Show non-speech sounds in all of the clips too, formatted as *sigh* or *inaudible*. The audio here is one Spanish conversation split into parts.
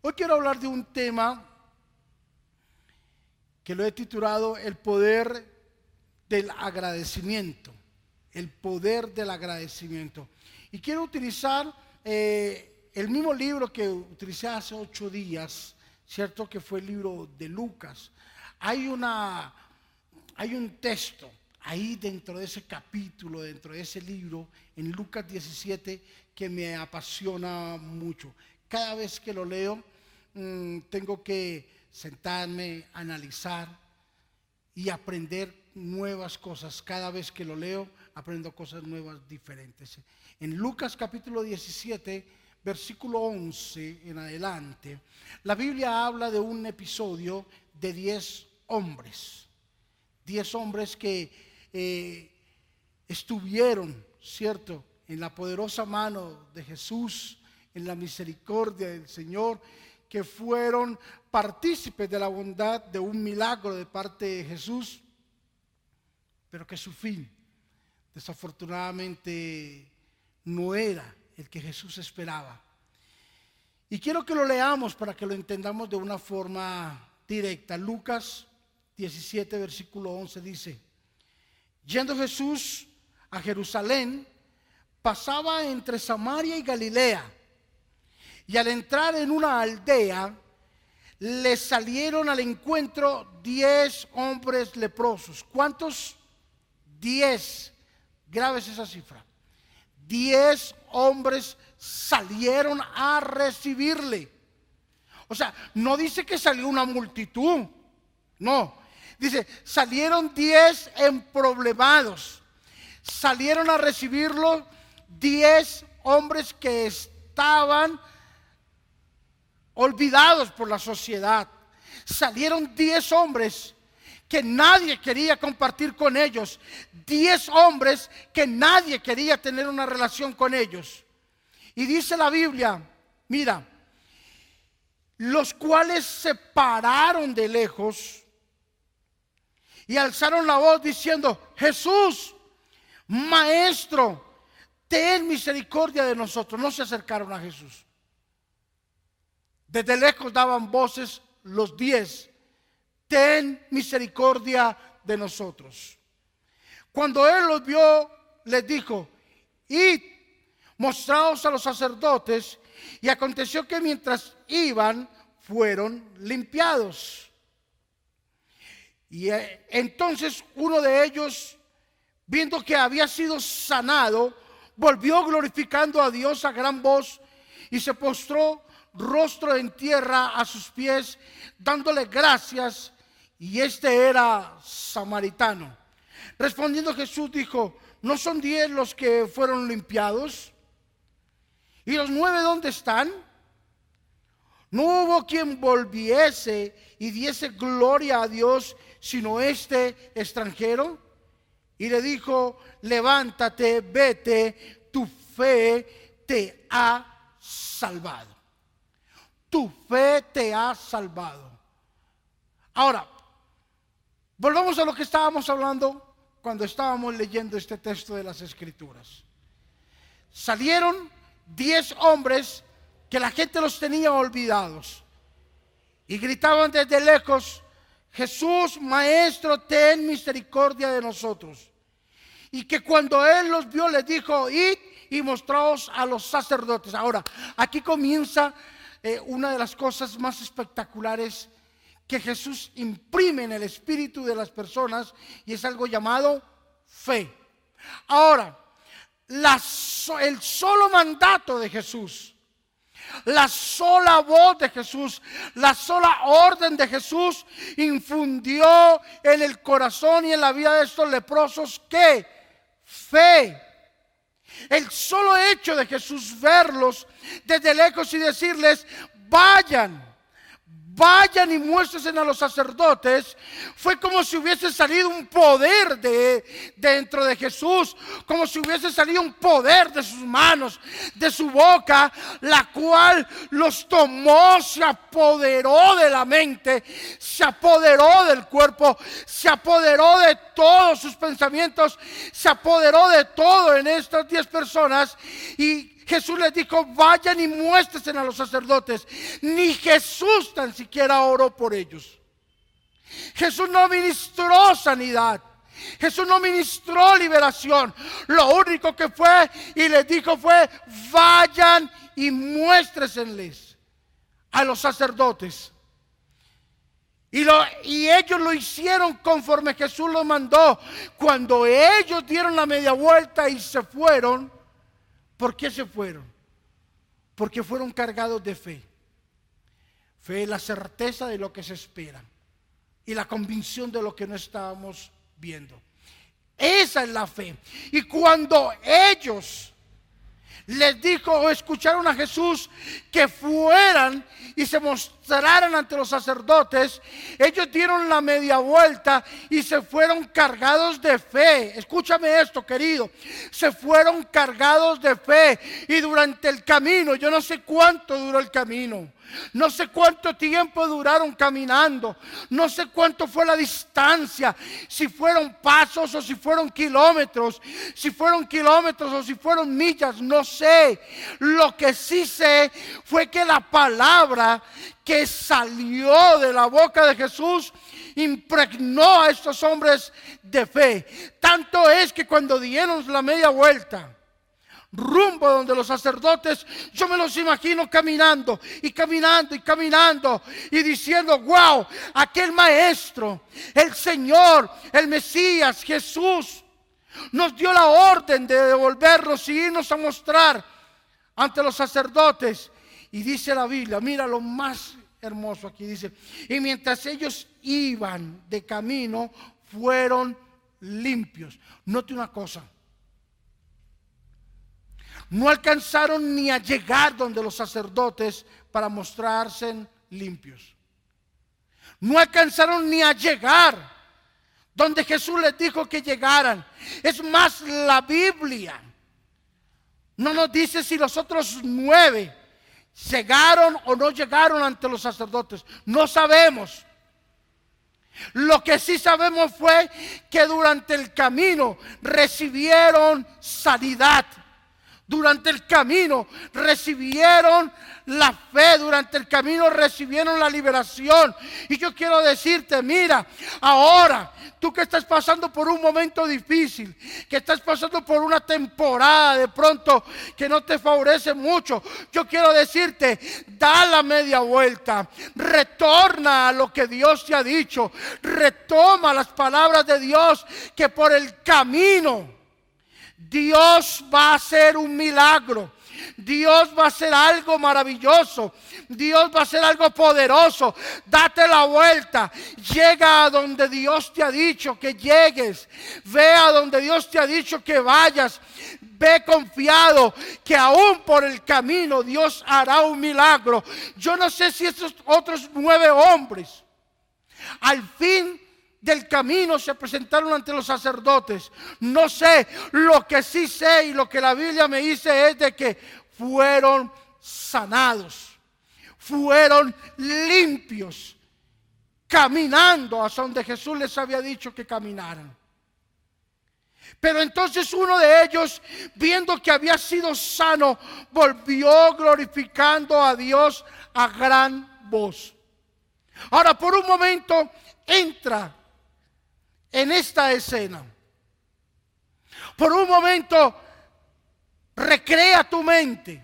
Hoy quiero hablar de un tema que lo he titulado El poder del agradecimiento. El poder del agradecimiento. Y quiero utilizar eh, el mismo libro que utilicé hace ocho días, ¿cierto? Que fue el libro de Lucas. Hay, una, hay un texto ahí dentro de ese capítulo, dentro de ese libro, en Lucas 17, que me apasiona mucho. Cada vez que lo leo, mm, tengo que sentarme, analizar y aprender nuevas cosas. Cada vez que lo leo, aprendo cosas nuevas, diferentes. En Lucas capítulo 17, versículo 11 en adelante, la Biblia habla de un episodio de 10 hombres. 10 hombres que eh, estuvieron, ¿cierto?, en la poderosa mano de Jesús, en la misericordia del Señor, que fueron partícipes de la bondad de un milagro de parte de Jesús, pero que su fin desafortunadamente no era el que Jesús esperaba. Y quiero que lo leamos para que lo entendamos de una forma directa. Lucas 17, versículo 11 dice, yendo Jesús a Jerusalén, pasaba entre Samaria y Galilea. Y al entrar en una aldea, le salieron al encuentro diez hombres leprosos. ¿Cuántos? Diez. Graves esa cifra. Diez hombres salieron a recibirle. O sea, no dice que salió una multitud. No. Dice, salieron diez emproblemados. Salieron a recibirlo diez hombres que estaban olvidados por la sociedad. Salieron diez hombres que nadie quería compartir con ellos. Diez hombres que nadie quería tener una relación con ellos. Y dice la Biblia, mira, los cuales se pararon de lejos y alzaron la voz diciendo, Jesús, Maestro, ten misericordia de nosotros. No se acercaron a Jesús. Desde lejos daban voces los diez, ten misericordia de nosotros. Cuando él los vio, les dijo, id, mostraos a los sacerdotes, y aconteció que mientras iban, fueron limpiados. Y eh, entonces uno de ellos, viendo que había sido sanado, volvió glorificando a Dios a gran voz y se postró rostro en tierra a sus pies, dándole gracias, y este era samaritano. Respondiendo Jesús dijo, ¿no son diez los que fueron limpiados? ¿Y los nueve dónde están? No hubo quien volviese y diese gloria a Dios, sino este extranjero. Y le dijo, levántate, vete, tu fe te ha salvado tu fe te ha salvado. Ahora, volvamos a lo que estábamos hablando cuando estábamos leyendo este texto de las Escrituras. Salieron diez hombres que la gente los tenía olvidados y gritaban desde lejos, Jesús, Maestro, ten misericordia de nosotros. Y que cuando él los vio, les dijo, id y mostraos a los sacerdotes. Ahora, aquí comienza eh, una de las cosas más espectaculares que Jesús imprime en el espíritu de las personas y es algo llamado fe. Ahora, el solo mandato de Jesús, la sola voz de Jesús, la sola orden de Jesús infundió en el corazón y en la vida de estos leprosos que fe. El solo hecho de Jesús verlos desde lejos y decirles, vayan, vayan y muéstrense a los sacerdotes, fue como si hubiese salido un poder de dentro de Jesús, como si hubiese salido un poder de sus manos, de su boca, la cual los tomó, se apoderó de la mente, se apoderó del cuerpo, se apoderó de todos sus pensamientos, se apoderó de todo en estas diez personas y Jesús les dijo, vayan y muéstrense a los sacerdotes. Ni Jesús tan siquiera oró por ellos. Jesús no ministró sanidad. Jesús no ministró liberación. Lo único que fue y les dijo fue, vayan y muéstresenles a los sacerdotes. Y, y, ellos lo hicieron conforme Jesús lo mandó. Cuando ellos dieron la media vuelta y se fueron, ¿por qué se fueron? Porque fueron cargados de fe. Fe es la certeza de lo que se espera y la convicción de lo que no estábamos viendo. Esa es la fe. Y cuando ellos les dijo o escucharon a Jesús que fueran y se mostraran ante los sacerdotes, ellos dieron la media vuelta y se fueron cargados de fe. Escúchame esto, querido. Se fueron cargados de fe y durante el camino, yo no sé cuánto duró el camino. No sé cuánto tiempo duraron caminando. No sé cuánto fue la distancia. Si fueron pasos o si fueron kilómetros. Si fueron kilómetros o si fueron millas. No sé. Lo que sí sé fue que la palabra que salió de la boca de Jesús impregnó a estos hombres de fe. Tanto es que cuando dieron la media vuelta rumbo donde los sacerdotes, yo me los imagino caminando y caminando y caminando y diciendo, wow, aquel maestro, el Señor, el Mesías, Jesús, nos dio la orden de devolvernos y irnos a mostrar ante los sacerdotes. Y dice la Biblia, mira lo más hermoso aquí, dice, y mientras ellos iban de camino, fueron limpios. Note una cosa no alcanzaron ni a llegar donde los sacerdotes para mostrarse limpios. No alcanzaron ni a llegar donde Jesús les dijo que llegaran. Es más, la Biblia no nos dice si los otros nueve llegaron o no llegaron ante los sacerdotes. No sabemos. Lo que sí sabemos fue que durante el camino recibieron sanidad durante el camino recibieron la fe, durante el camino recibieron la liberación. Y yo quiero decirte, mira, ahora tú que estás pasando por un momento difícil, que estás pasando por una temporada de pronto que no te favorece mucho, yo quiero decirte, da la media vuelta, retorna a lo que Dios te ha dicho, retoma las palabras de Dios que por el camino Dios va a hacer un milagro. Dios va a hacer algo maravilloso. Dios va a hacer algo poderoso. Date la vuelta. Llega a donde Dios te ha dicho que llegues. Ve a donde Dios te ha dicho que vayas. Ve confiado que aún por el camino Dios hará un milagro. Yo no sé si estos otros nueve hombres al fin del camino se presentaron ante los sacerdotes. No sé, lo que sí sé y lo que la Biblia me dice es de que fueron sanados, fueron limpios, caminando a donde Jesús les había dicho que caminaran. Pero entonces uno de ellos, viendo que había sido sano, volvió glorificando a Dios a gran voz. Ahora, por un momento, entra en esta escena. Por un momento, recrea tu mente.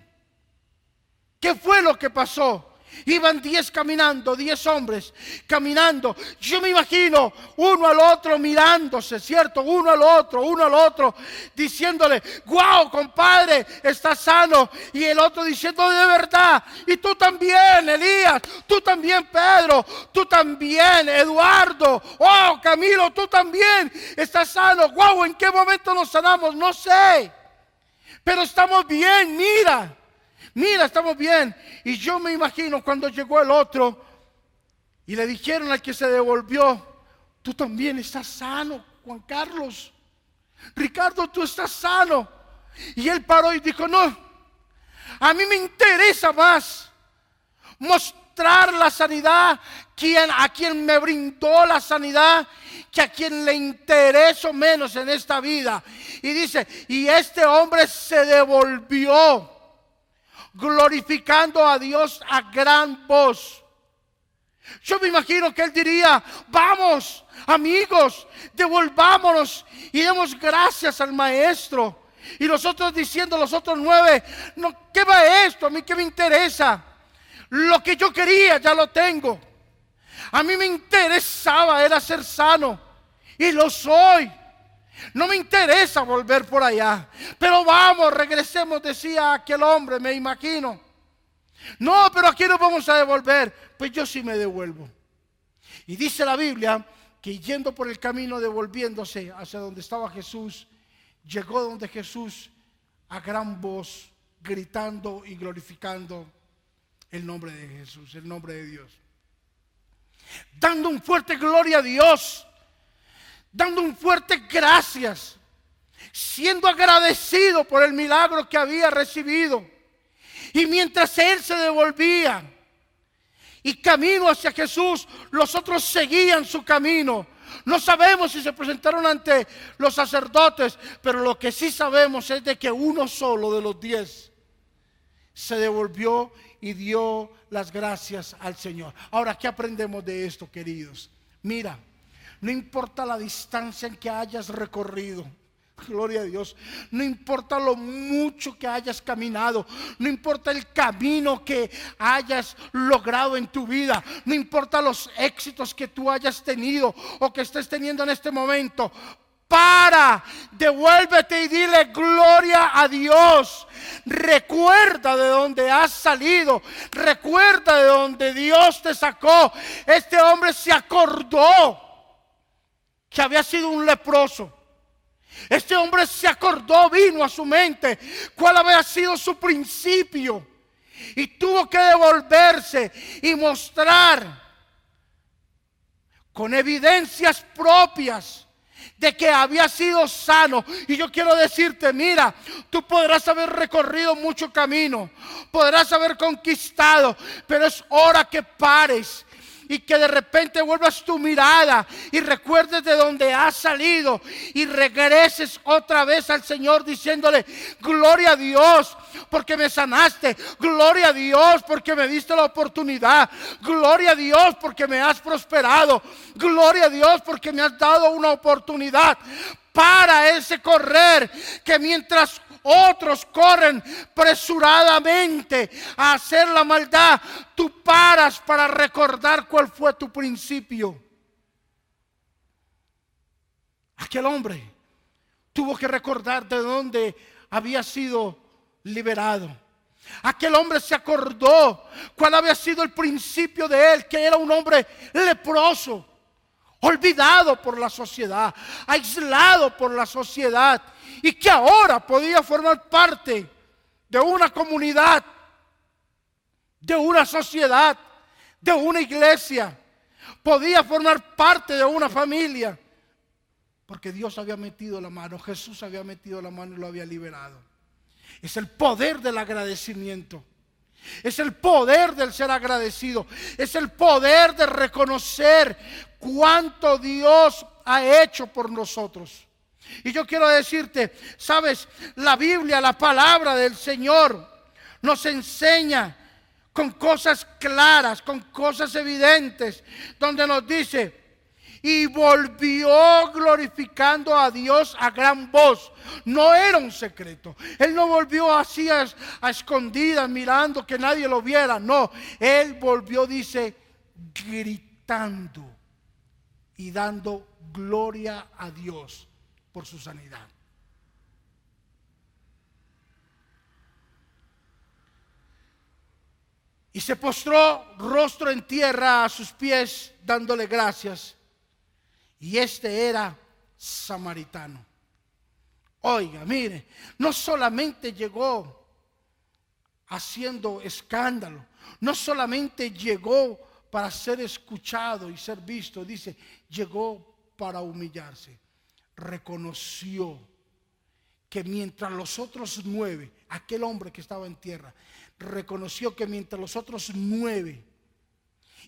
¿Qué fue lo que pasó? Iban diez caminando, diez hombres caminando. Yo me imagino uno al otro mirándose, ¿cierto? Uno al otro, uno al otro, diciéndole, wow, compadre, está sano. Y el otro diciendo, de verdad. Y tú también, Elías, tú también, Pedro, tú también, Eduardo, oh, Camilo, tú también estás sano. Wow, ¿en qué momento nos sanamos? No sé. Pero estamos bien, mira mira, estamos bien. Y yo me imagino cuando llegó el otro y le dijeron al que se devolvió, tú también estás sano, Juan Carlos. Ricardo, tú estás sano. Y él paró y dijo, no, a mí me interesa más mostrar la sanidad quien, a quien me brindó la sanidad que a quien le interesó menos en esta vida. Y dice, y este hombre se devolvió glorificando a Dios a gran voz. Yo me imagino que él diría, vamos, amigos, devolvámonos y demos gracias al maestro. Y nosotros diciendo, los otros nueve, no, ¿qué va esto? A mí qué me interesa. Lo que yo quería ya lo tengo. A mí me interesaba era ser sano y lo soy. No me interesa volver por allá. Pero vamos, regresemos, decía aquel hombre, me imagino. No, pero aquí no vamos a devolver. Pues yo sí me devuelvo. Y dice la Biblia que yendo por el camino, devolviéndose hacia donde estaba Jesús, llegó donde Jesús a gran voz, gritando y glorificando el nombre de Jesús, el nombre de Dios. Dando un fuerte gloria a Dios, dando un fuerte gracias, siendo agradecido por el milagro que había recibido. Y mientras él se devolvía y camino hacia Jesús, los otros seguían su camino. No sabemos si se presentaron ante los sacerdotes, pero lo que sí sabemos es de que uno solo de los diez se devolvió y dio las gracias al Señor. Ahora, ¿qué aprendemos de esto, queridos? Mira, no importa la distancia en que hayas recorrido. *laughs* Gloria a Dios. No importa lo mucho que hayas caminado. No importa el camino que hayas logrado en tu vida. No importa los éxitos que tú hayas tenido o que estés teniendo en este momento. Para, devuélvete y dile gloria a Dios. Recuerda de dónde has salido. Recuerda de dónde Dios te sacó. Este hombre se acordó que había sido un leproso este hombre se acordó, vino a su mente cuál había sido su principio. Y tuvo que devolverse y mostrar con evidencias propias de que había sido sano. Y yo quiero decirte, mira, tú podrás haber recorrido mucho camino, podrás haber conquistado, pero es hora que pares y que de repente vuelvas tu mirada y recuerdes de dónde has salido y regreses otra vez al Señor diciéndole, gloria a Dios porque me sanaste, gloria a Dios porque me diste la oportunidad, gloria a Dios porque me has prosperado, gloria a Dios porque me has dado una oportunidad para ese correr que mientras otros corren presuradamente a hacer la maldad. Tú paras para recordar cuál fue tu principio. Aquel hombre tuvo que recordar de dónde había sido liberado. Aquel hombre se acordó cuál había sido el principio de él, que era un hombre leproso, olvidado por la sociedad, aislado por la sociedad y que ahora podía formar parte de una comunidad, de una sociedad, de una iglesia, podía formar parte de una familia, porque Dios había metido la mano, Jesús había metido la mano y lo había liberado. Es el poder del agradecimiento. Es el poder del ser agradecido. Es el poder de reconocer cuánto Dios ha hecho por nosotros. Y yo quiero decirte, sabes, la Biblia, la palabra del Señor, nos enseña con cosas claras, con cosas evidentes, donde nos dice, y volvió glorificando a Dios a gran voz. No era un secreto. Él no volvió así a, escondidas mirando que nadie lo viera. No, él volvió, dice, gritando y dando gloria a Dios por su sanidad. Y se postró rostro en tierra a sus pies, dándole gracias. Y este era samaritano. Oiga, mire, no solamente llegó haciendo escándalo, no solamente llegó para ser escuchado y ser visto, dice, llegó para humillarse. Reconoció que mientras los otros nueve, aquel hombre que estaba en tierra, reconoció que mientras los otros nueve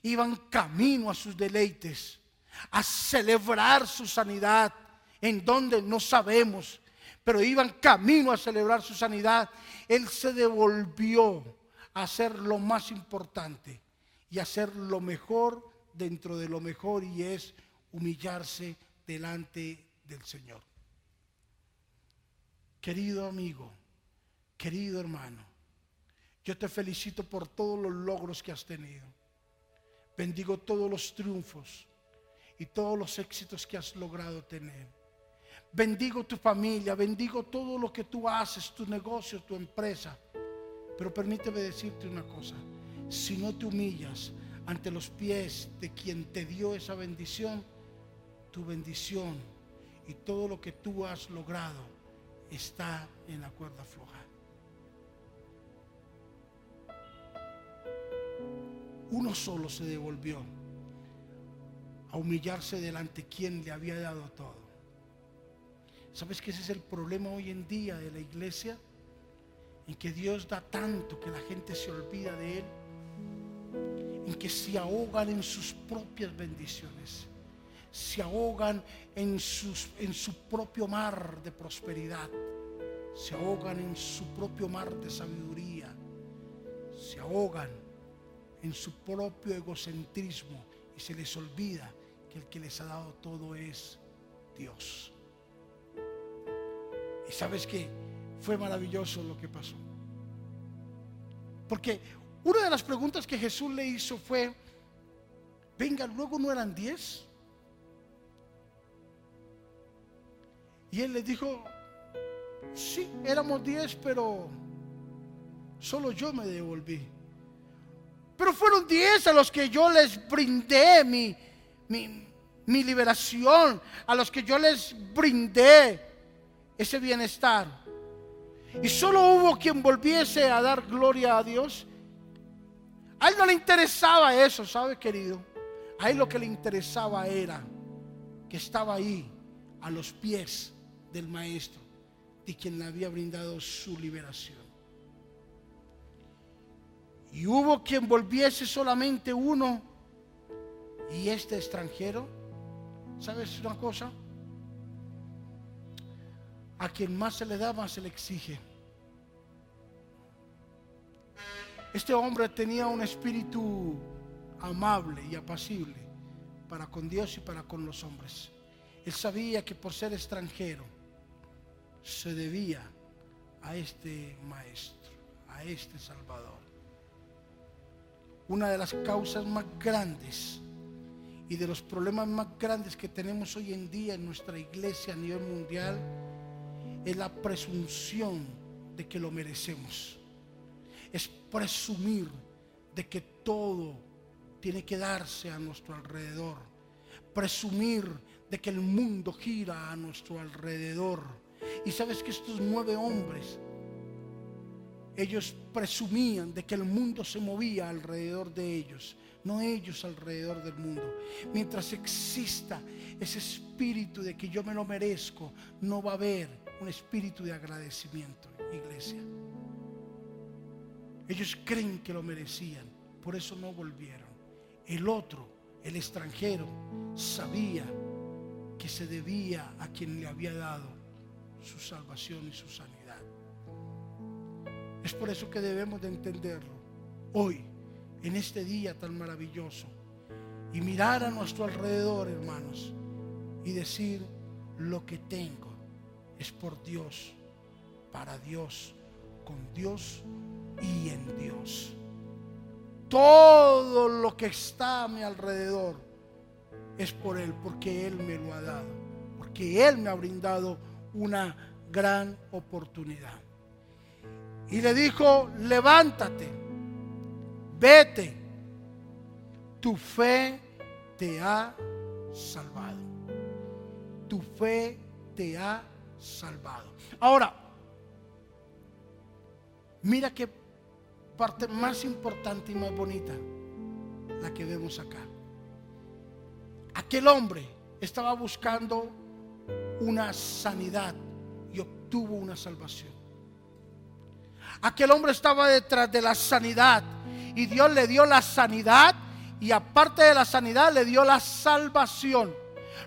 iban camino a sus deleites, a celebrar su sanidad, en donde no sabemos, pero iban camino a celebrar su sanidad, él se devolvió a hacer lo más importante y hacer lo mejor dentro de lo mejor y es humillarse delante del Señor. Querido amigo, querido hermano, yo te felicito por todos los logros que has tenido. Bendigo todos los triunfos y todos los éxitos que has logrado tener. Bendigo tu familia, bendigo todo lo que tú haces, tu negocio, tu empresa. Pero permíteme decirte una cosa, si no te humillas ante los pies de quien te dio esa bendición, tu bendición y todo lo que tú has logrado está en la cuerda floja. Uno solo se devolvió a humillarse delante quien le había dado todo. ¿Sabes que ese es el problema hoy en día de la iglesia? En que Dios da tanto que la gente se olvida de Él. En que se ahogan en sus propias bendiciones. Se ahogan en, sus, en su propio mar de prosperidad. Se ahogan en su propio mar de sabiduría. Se ahogan en su propio egocentrismo y se les olvida que el que les ha dado todo es Dios. Y sabes que fue maravilloso lo que pasó. Porque una de las preguntas que Jesús le hizo fue, venga, luego no eran diez. Y él le dijo, sí, éramos diez, pero solo yo me devolví. Pero fueron diez a los que yo les brindé mi, mi, mi liberación, a los que yo les brindé ese bienestar. Y solo hubo quien volviese a dar gloria a Dios. A él no le interesaba eso, ¿sabe, querido? A él lo que le interesaba era que estaba ahí a los pies del maestro, de quien le había brindado su liberación. Y hubo quien volviese solamente uno y este extranjero, ¿sabes una cosa? A quien más se le da, más se le exige. Este hombre tenía un espíritu amable y apacible para con Dios y para con los hombres. Él sabía que por ser extranjero se debía a este maestro, a este Salvador. Una de las causas más grandes y de los problemas más grandes que tenemos hoy en día en nuestra iglesia a nivel mundial es la presunción de que lo merecemos. Es presumir de que todo tiene que darse a nuestro alrededor. Presumir de que el mundo gira a nuestro alrededor. Y sabes que estos nueve hombres, ellos presumían de que el mundo se movía alrededor de ellos, no ellos alrededor del mundo. Mientras exista ese espíritu de que yo me lo merezco, no va a haber un espíritu de agradecimiento, iglesia. Ellos creen que lo merecían, por eso no volvieron. El otro, el extranjero, sabía que se debía a quien le había dado su salvación y su sanidad. Es por eso que debemos de entenderlo hoy, en este día tan maravilloso, y mirar a nuestro alrededor, hermanos, y decir lo que tengo es por Dios, para Dios, con Dios y en Dios. Todo lo que está a mi alrededor es por Él, porque Él me lo ha dado, porque Él me ha brindado una gran oportunidad. Y le dijo, levántate, vete, tu fe te ha salvado. Tu fe te ha salvado. Ahora, mira qué parte más importante y más bonita la que vemos acá. Aquel hombre estaba buscando una sanidad y obtuvo una salvación. Aquel hombre estaba detrás de la sanidad y Dios le dio la sanidad y aparte de la sanidad le dio la salvación.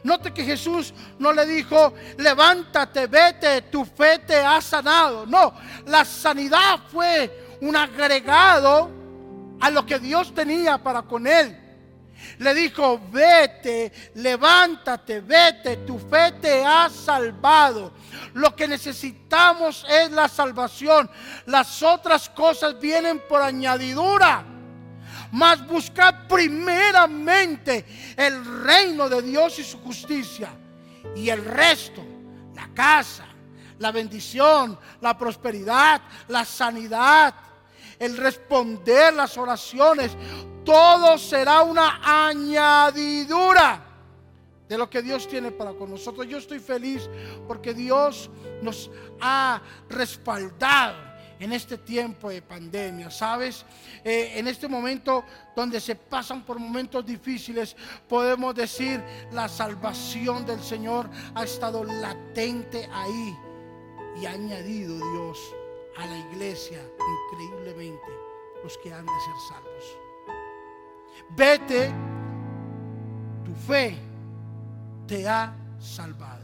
Note que Jesús no le dijo, levántate, vete, tu fe te ha sanado. No, la sanidad fue un agregado a lo que Dios tenía para con él. Le dijo, vete, levántate, vete, tu fe te ha salvado. Lo que necesitamos es la salvación. Las otras cosas vienen por añadidura. Mas buscad primeramente el reino de Dios y su justicia. Y el resto, la casa, la bendición, la prosperidad, la sanidad, el responder las oraciones, todo será una añadidura de lo que Dios tiene para con nosotros. Yo estoy feliz porque Dios nos ha respaldado en este tiempo de pandemia, ¿sabes? Eh, en este momento donde se pasan por momentos difíciles, podemos decir, la salvación del Señor ha estado latente ahí y ha añadido Dios a la iglesia increíblemente los que han de ser salvos. Vete, tu fe te ha salvado.